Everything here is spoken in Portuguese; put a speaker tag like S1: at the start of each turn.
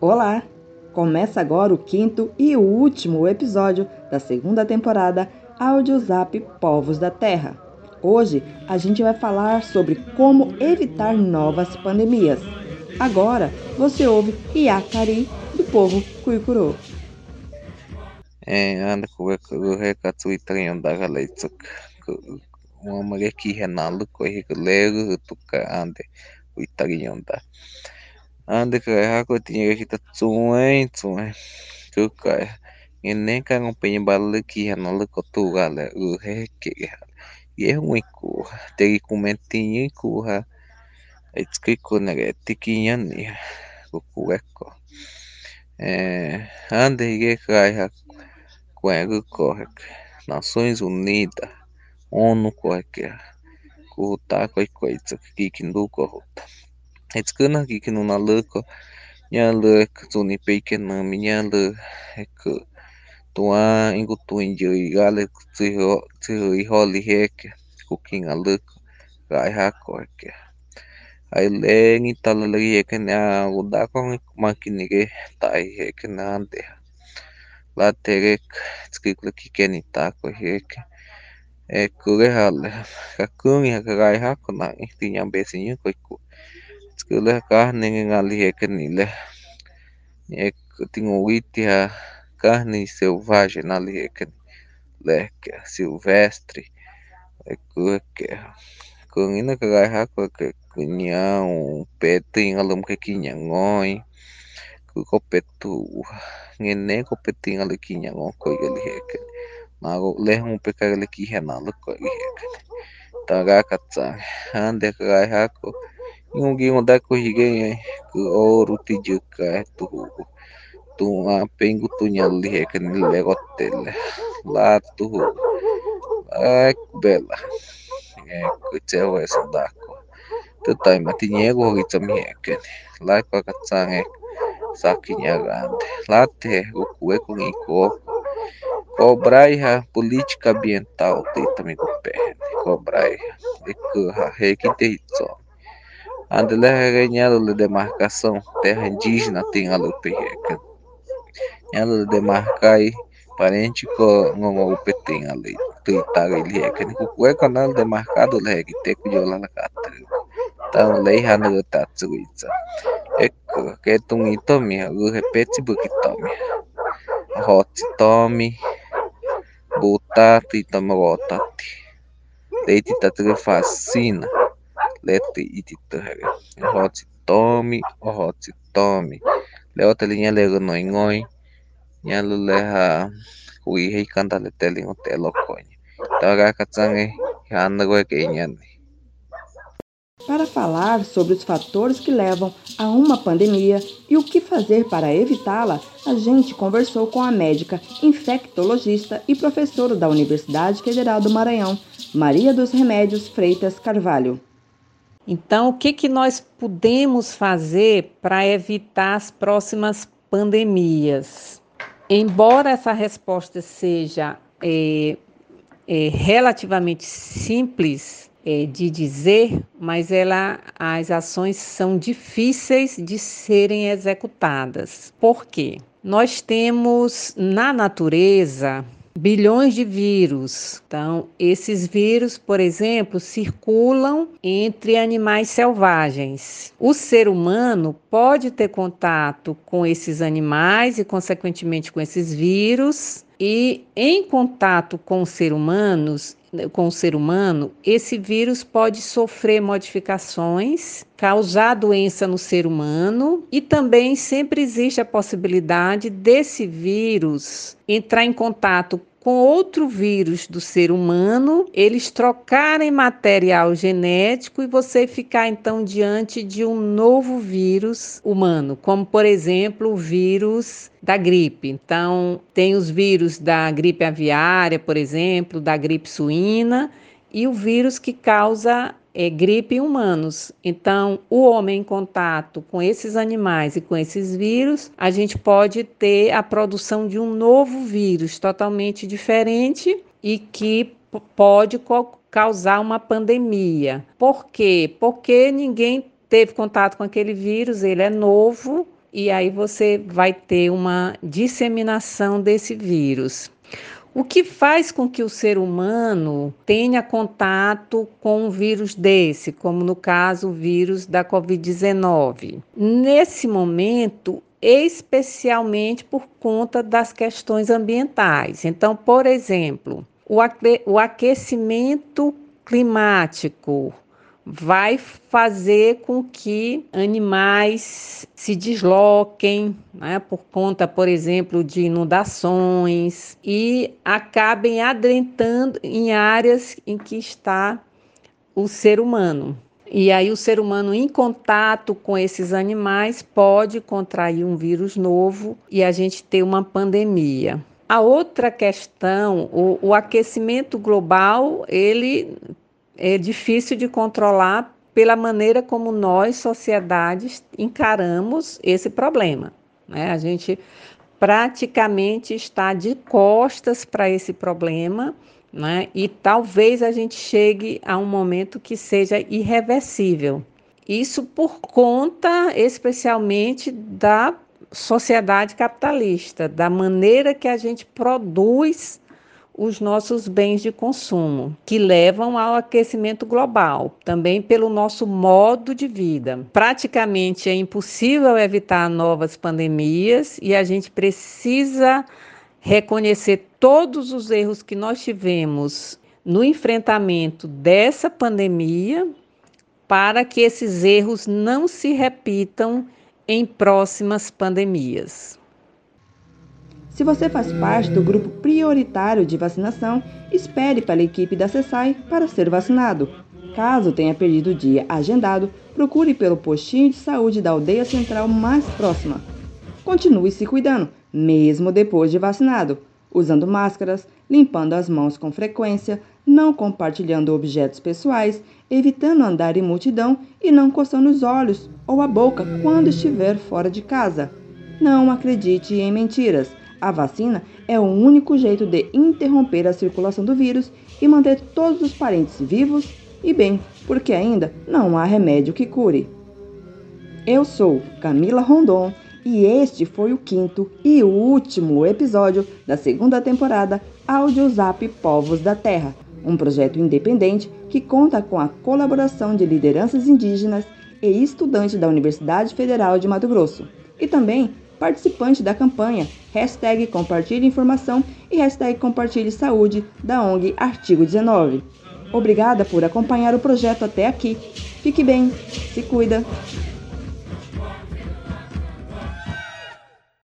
S1: Olá! Começa agora o quinto e último episódio da segunda temporada Audiozap Povos da Terra. Hoje a gente vai falar sobre como evitar novas pandemias. Agora você ouve Iacari do povo Cuicurô.
S2: É, anda com o recado italiano da galera uamage kihenallu koihik legu tuka ande uitariñonda ande kaeháko tiñerejita tsu'ẽ tsu'ẽ tukae ñanéka'ag̃o peñembaly kihenallu kotugale y hekége ha yehũuku'u teguikumentĩñiguiku ha aitsykýiku tikiñani kukuekueko ande higueka'e ha ko'ẽrýko Nações Unidas ONU, qualquer corrutar, qualquer coisa que não corrupta. É descana aqui que não há louco, minha louca, tu nem pequena, minha louca, é que tu e gale, tu e roli reque, coquinha louca, gai racoque. Aí leng e tal lagi que nem a gudá com máquina que tá aí que nem a terra. Lá terek, descreve que que. Kikenitako jeke ekyle jale kakýngi ka'eháko nai tiñambesiñýko oikuaa tsyke'yle kajnengali jekenile eky tiŋu'uiti ha kajni selvagem jekeni lejke silvestre eky kä'äŋinä ka'ejáko ña'u petỹ नागो लेहु पिका गले की है नाल को तगा कच्चा हाँ देख गए हा को यूँ की हो देखो ही गए को और उती जका है तू तू आ पेंगु तू नल ली है कने ले गोते ले ला तू एक बेला एक चे हो ऐसा दाको तो ताई मति नेगो हो गई तमी है कने लाइक का कच्चा है साकी नेगा लाते उकुए को cobrai ha política ambiental tïtami kupe'e cobrai eky ha jeikite itsómi ande lejeñado de demarcação terra indígena tĩngalýpe jekeni ñáalýle demarcai parente ñoguõpe tĩngali tỹitagui jekeni kukuéko ñáalýle demarcado lehekite kujolalakatýpe Então lei Utati tamagotati. Leiti tatege fascina. Leti ititujege. Ojotsi tomi, ojotsi tomi. Leo teli ña lego noingoi. Ña luleja huije y cantale teli un telo coño. Tawaga katsange. Handa gue que ñani.
S1: Para falar sobre os fatores que levam a uma pandemia e o que fazer para evitá-la, a gente conversou com a médica infectologista e professora da Universidade Federal do Maranhão, Maria dos Remédios Freitas Carvalho.
S3: Então, o que, que nós podemos fazer para evitar as próximas pandemias? Embora essa resposta seja é, é, relativamente simples é, de dizer, mas ela, as ações são difíceis de serem executadas. Por quê? Nós temos na natureza bilhões de vírus. Então, esses vírus, por exemplo, circulam entre animais selvagens. O ser humano pode ter contato com esses animais e, consequentemente, com esses vírus. E em contato com os seres humanos, com o ser humano, esse vírus pode sofrer modificações, causar doença no ser humano e também sempre existe a possibilidade desse vírus entrar em contato com outro vírus do ser humano, eles trocarem material genético e você ficar então diante de um novo vírus humano, como por exemplo o vírus da gripe. Então, tem os vírus da gripe aviária, por exemplo, da gripe suína e o vírus que causa é, gripe em humanos. Então, o homem em contato com esses animais e com esses vírus, a gente pode ter a produção de um novo vírus totalmente diferente e que pode causar uma pandemia. Por quê? Porque ninguém teve contato com aquele vírus, ele é novo e aí você vai ter uma disseminação desse vírus. O que faz com que o ser humano tenha contato com um vírus desse, como no caso o vírus da Covid-19? Nesse momento, especialmente por conta das questões ambientais. Então, por exemplo, o aquecimento climático, vai fazer com que animais se desloquem, né, por conta, por exemplo, de inundações e acabem adentrando em áreas em que está o ser humano. E aí o ser humano em contato com esses animais pode contrair um vírus novo e a gente ter uma pandemia. A outra questão, o, o aquecimento global, ele é difícil de controlar pela maneira como nós, sociedades, encaramos esse problema. Né? A gente praticamente está de costas para esse problema, né? e talvez a gente chegue a um momento que seja irreversível. Isso por conta especialmente da sociedade capitalista, da maneira que a gente produz os nossos bens de consumo, que levam ao aquecimento global, também pelo nosso modo de vida. Praticamente é impossível evitar novas pandemias e a gente precisa reconhecer todos os erros que nós tivemos no enfrentamento dessa pandemia para que esses erros não se repitam em próximas pandemias.
S1: Se você faz parte do grupo prioritário de vacinação, espere pela equipe da CESAI para ser vacinado. Caso tenha perdido o dia agendado, procure pelo postinho de saúde da aldeia central mais próxima. Continue se cuidando, mesmo depois de vacinado, usando máscaras, limpando as mãos com frequência, não compartilhando objetos pessoais, evitando andar em multidão e não coçando os olhos ou a boca quando estiver fora de casa. Não acredite em mentiras. A vacina é o único jeito de interromper a circulação do vírus e manter todos os parentes vivos e bem, porque ainda não há remédio que cure. Eu sou Camila Rondon e este foi o quinto e último episódio da segunda temporada Audiozap Povos da Terra, um projeto independente que conta com a colaboração de lideranças indígenas e estudantes da Universidade Federal de Mato Grosso e também participante da campanha hashtag Compartilhe Informação e hashtag Compartilhe Saúde da ONG Artigo 19. Obrigada por acompanhar o projeto até aqui. Fique bem, se cuida.